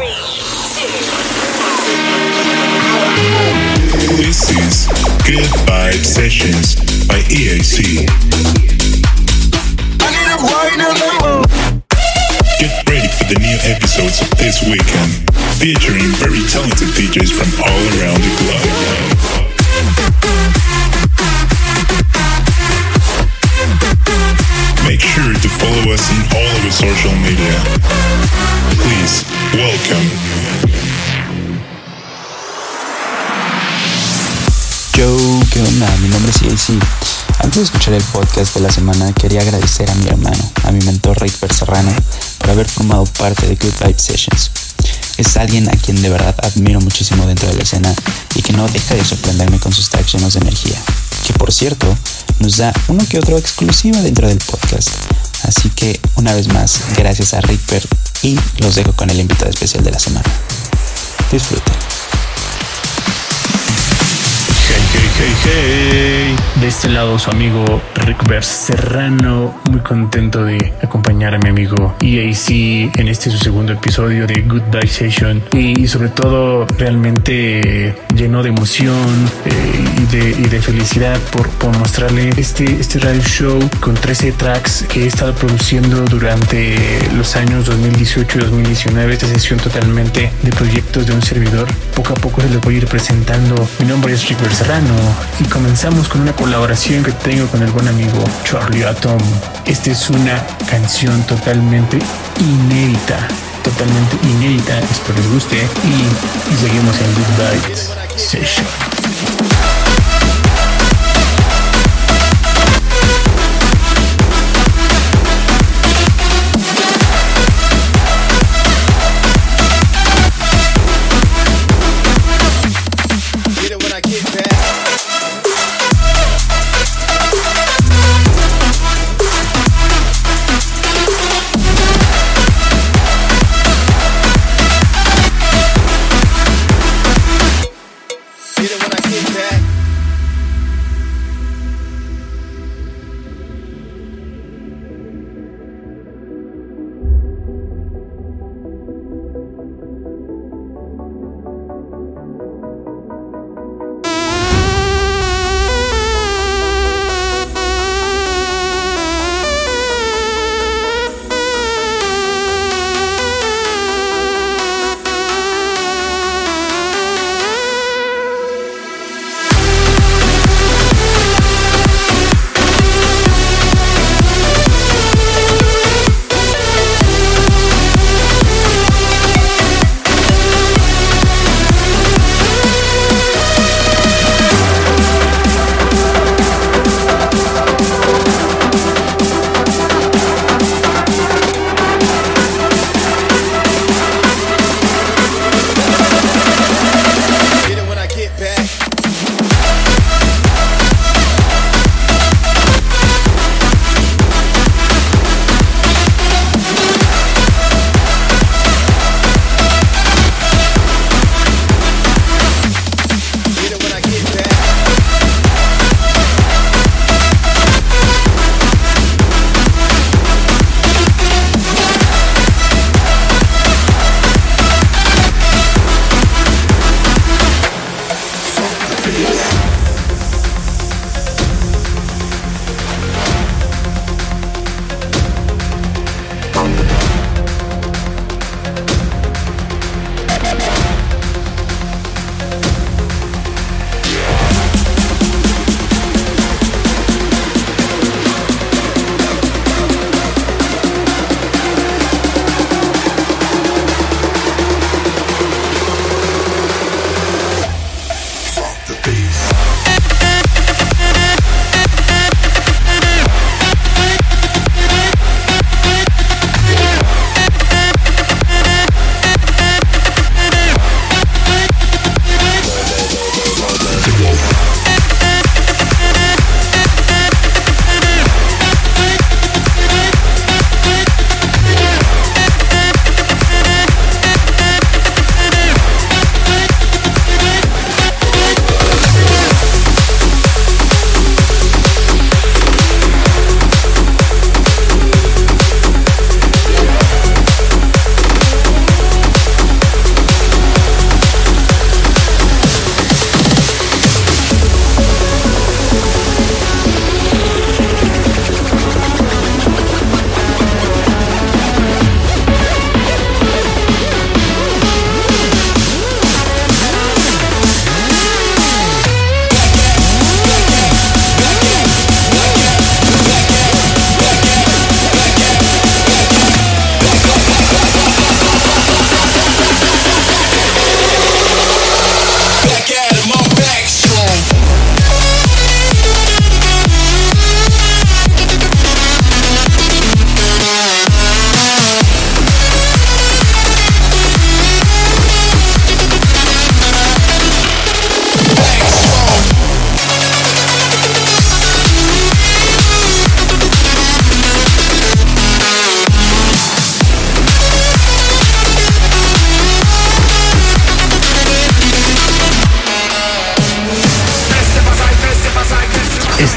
This is Good Sessions by EAC. Get ready for the new episodes of this weekend, featuring very talented DJs from all around the globe. Make sure to follow us on all of our social media. Welcome. Yo, ¿qué? Mi nombre es Yacy. Antes de escuchar el podcast de la semana, quería agradecer a mi hermano, a mi mentor Rick Serrano, por haber formado parte de Good Vibe Sessions. Es alguien a quien de verdad admiro muchísimo dentro de la escena y que no deja de sorprenderme con sus tracks llenos de energía. Que por cierto, nos da uno que otro exclusiva dentro del podcast. Así que una vez más, gracias a Ripper y los dejo con el invitado especial de la semana. Disfruten. Hey, hey. De este lado su amigo Rick Serrano, muy contento de acompañar a mi amigo EAC en este su segundo episodio de Goodbye Session y sobre todo realmente lleno de emoción eh, y, de, felicidad por, por, mostrarle este, este radio show con 13 tracks que he estado produciendo durante los años 2018 y 2019, esta sesión totalmente de proyectos de un servidor. Poco a poco se les voy a ir presentando. Mi nombre es Rick Serrano y comenzamos con una colaboración que tengo con el buen amigo Charlie Atom. Esta es una canción totalmente inédita, totalmente inédita, espero les guste y, seguimos en Goodbye Session.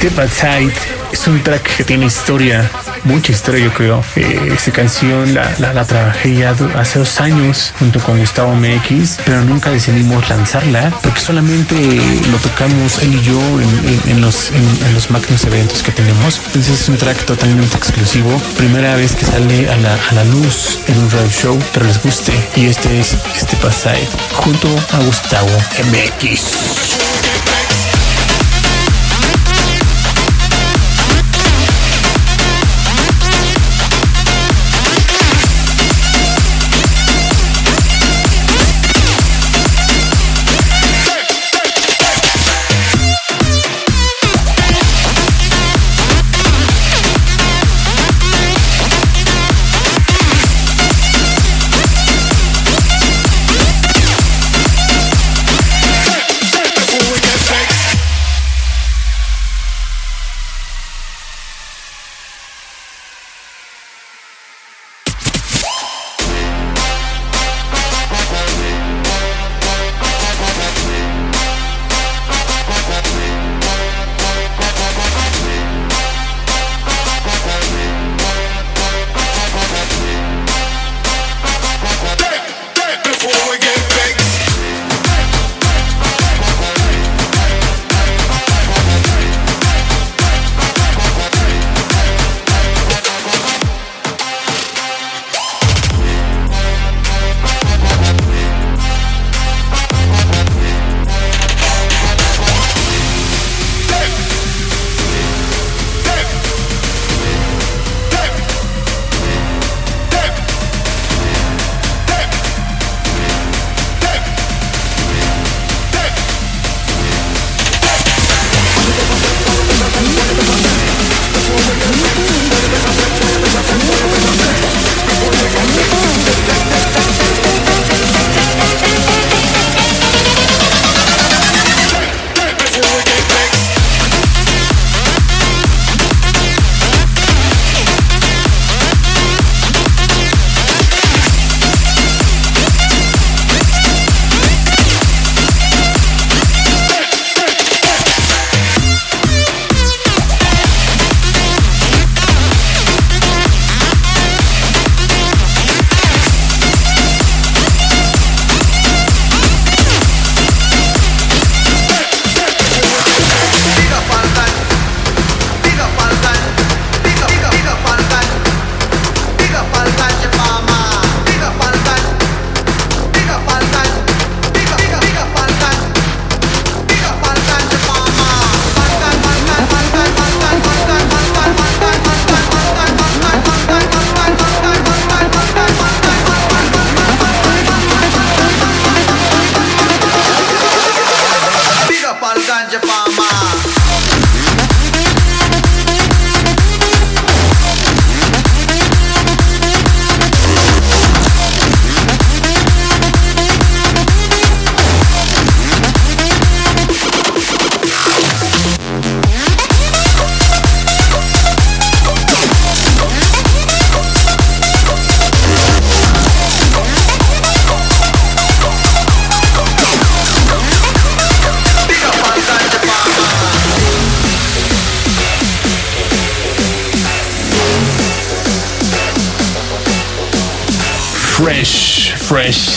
Step Outside es un track que tiene historia, mucha historia yo creo. Eh, esta canción la, trabajé ya hace dos años junto con Gustavo MX, pero nunca decidimos lanzarla porque solamente lo tocamos él y yo en, los, en, eventos que tenemos. Entonces es un track totalmente exclusivo. Primera vez que sale a la, a la luz en un radio show, pero les guste. Y este es Step Outside junto a Gustavo MX.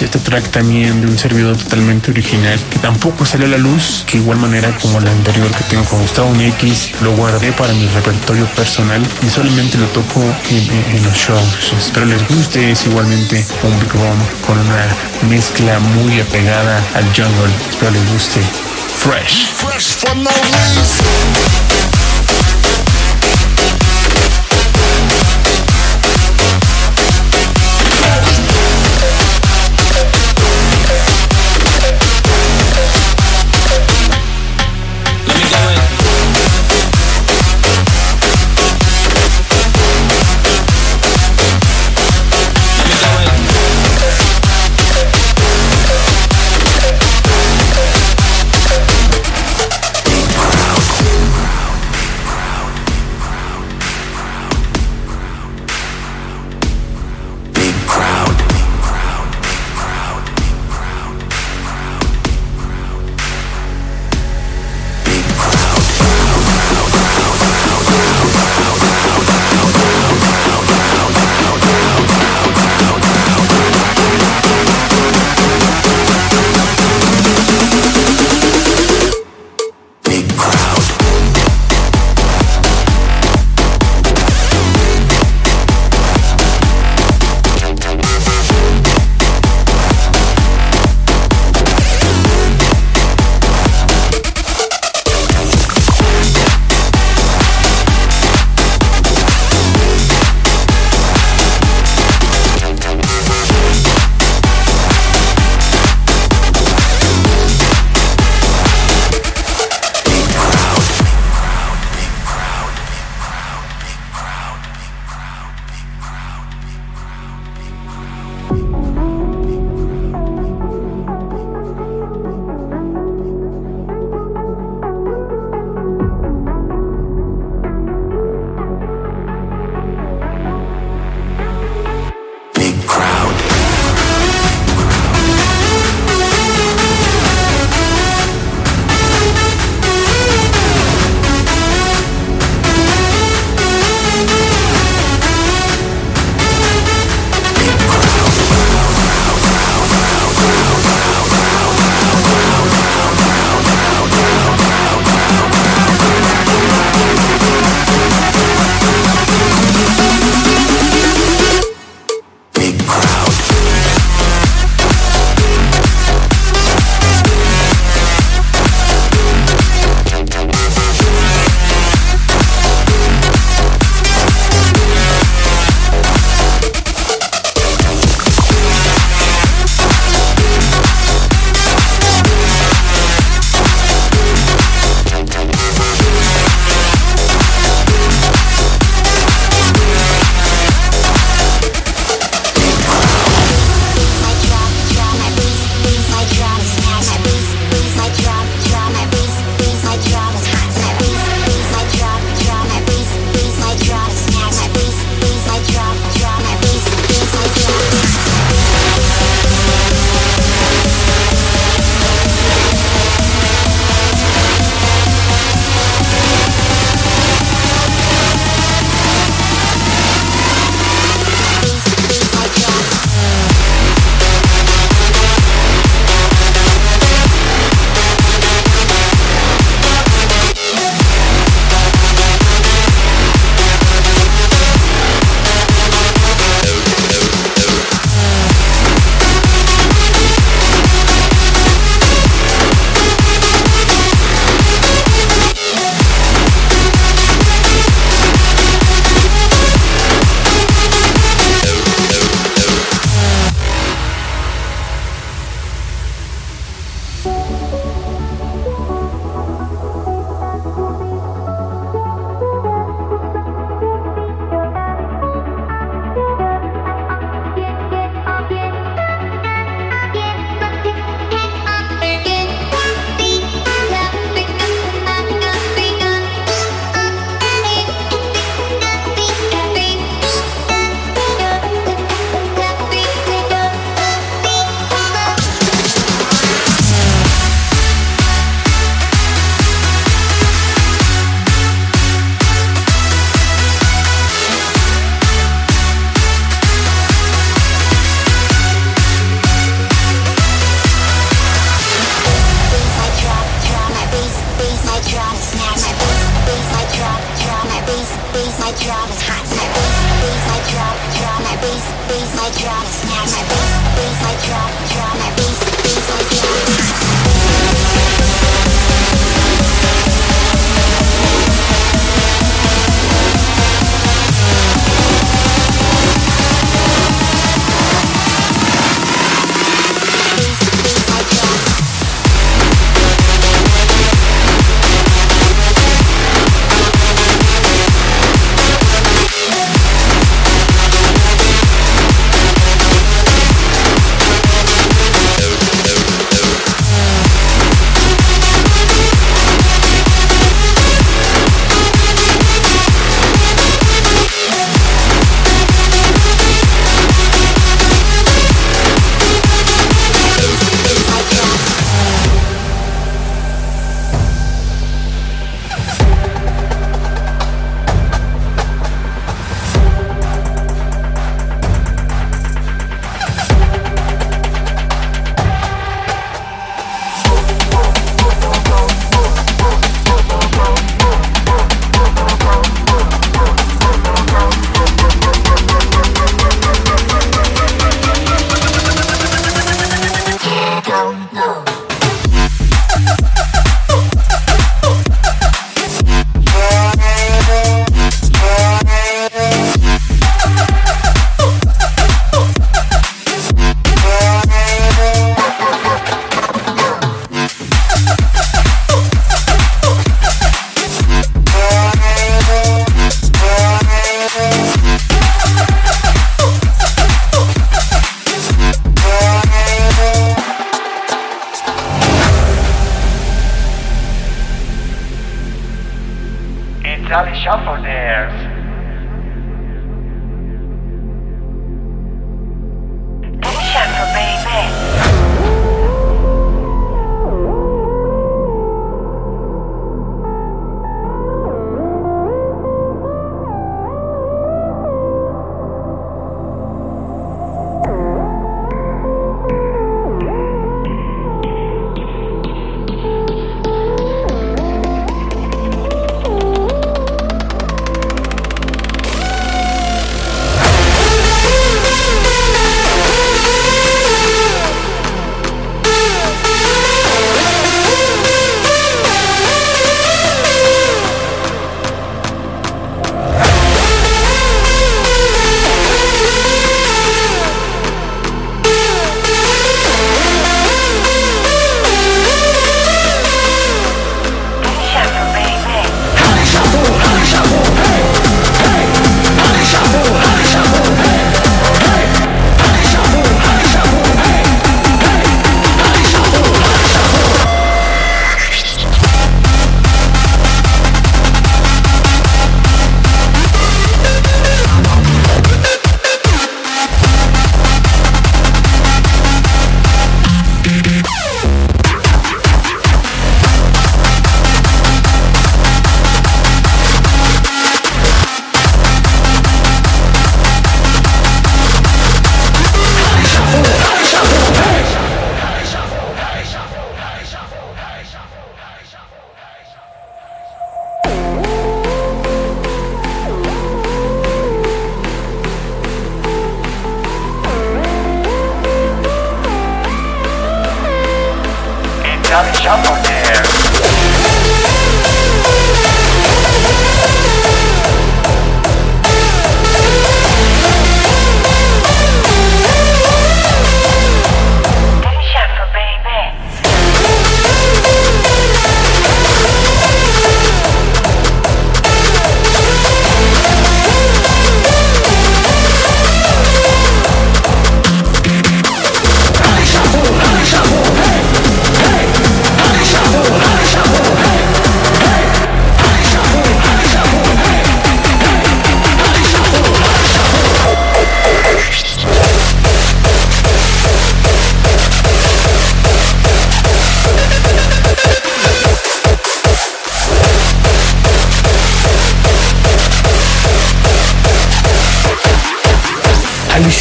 Este track también de un servidor totalmente original que tampoco salió a la luz, que igual manera como la anterior que tengo con Gustavo X, lo guardé para mi repertorio personal y solamente lo toco en, los shows. Espero les guste, es igualmente un Big Bomb con una mezcla muy apegada al jungle. Espero les guste. Fresh. Fresh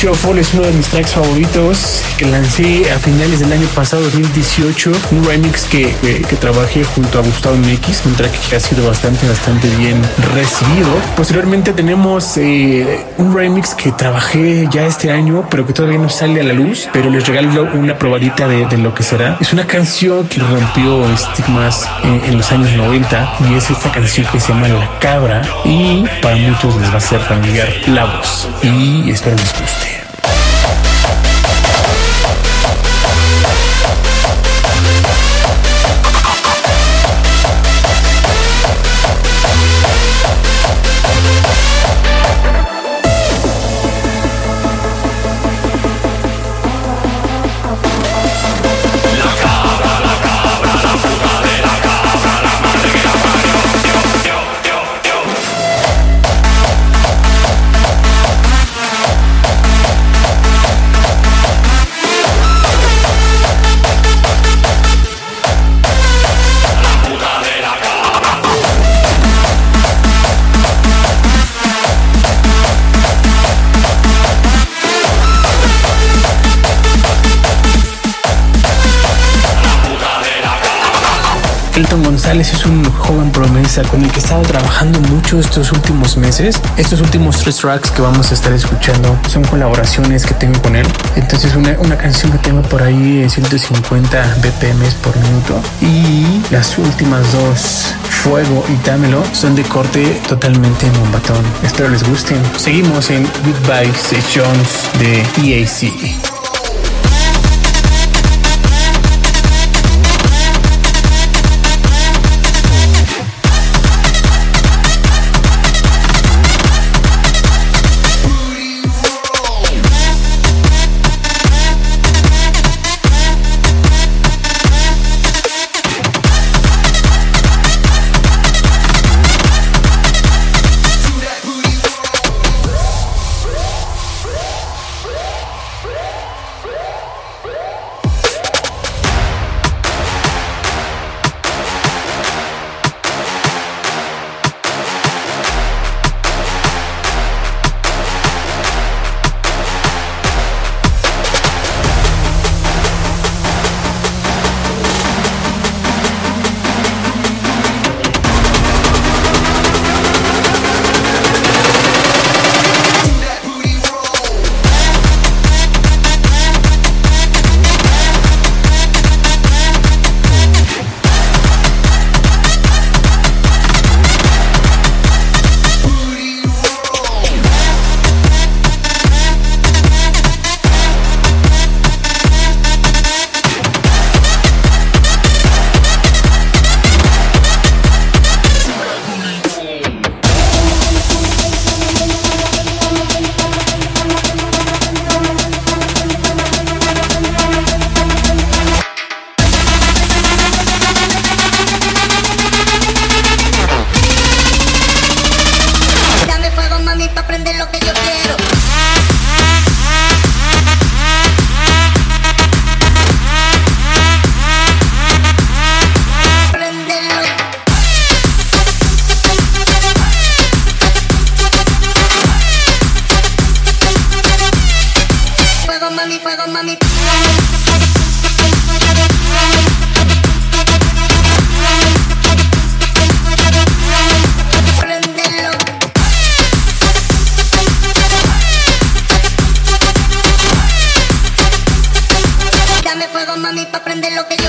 Shuffle es uno de mis tracks favoritos que lancé a finales del año pasado, 2018. Un remix que, que- trabajé junto a Gustavo MX, un track que ha sido bastante, bastante bien recibido. Posteriormente tenemos eh, un remix que trabajé ya este año, pero que todavía no sale a la luz. Pero les regalo una probadita de, de lo que será. Es una canción que rompió estigmas en, en los años 90 y es esta canción que se llama La Cabra y para muchos les va a ser familiar la voz y espero les guste. González es un joven promesa con el que he estado trabajando mucho estos últimos meses. Estos últimos tres tracks que vamos a estar escuchando son colaboraciones que tengo con él. Entonces una, una canción que tengo por ahí en 150 BPM por minuto y las últimas dos, Fuego y Dámelo, son de corte totalmente bombatón. Espero les gusten. Seguimos en Goodbye Sessions de EAC. Aprender lo que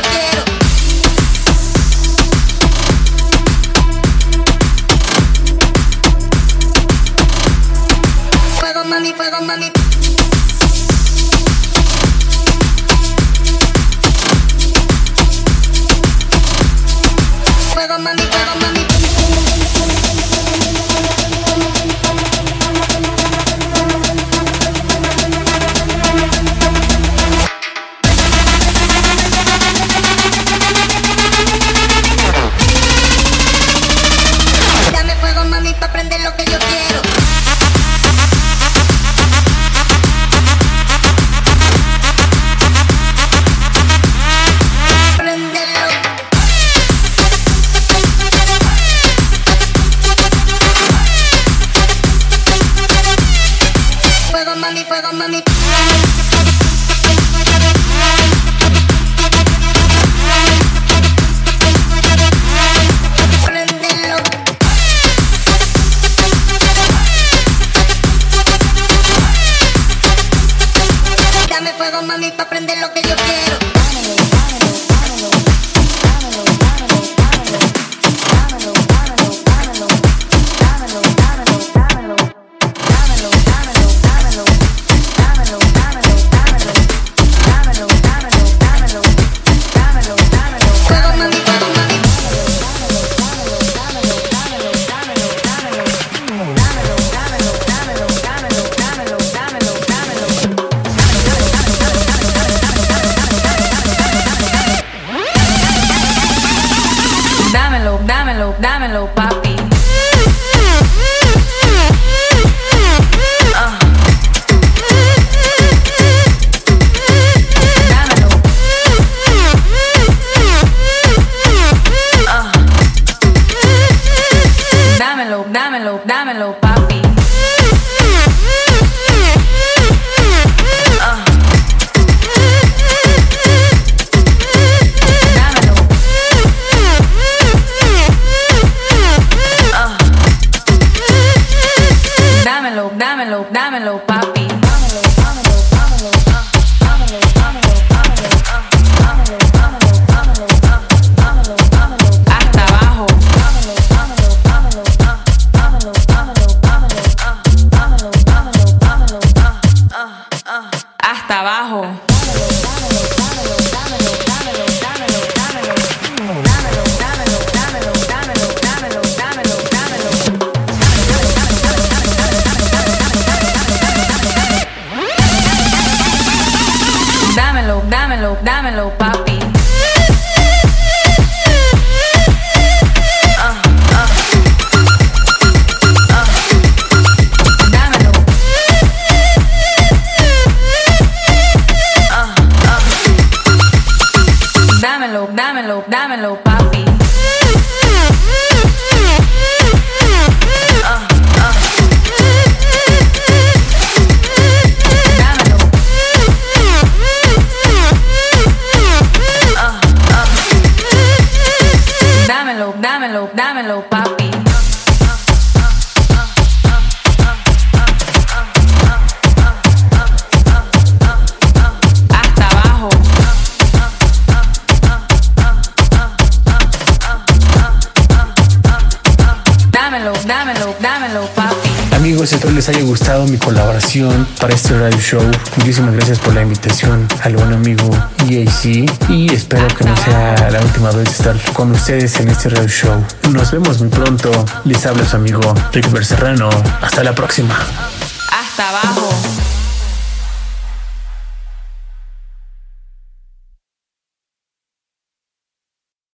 les haya gustado mi colaboración para este radio show. Muchísimas gracias por la invitación al buen amigo EAC y espero que no sea la última vez estar con ustedes en este radio show. Nos vemos muy pronto. Les habla su amigo Rick Serrano. Hasta la próxima.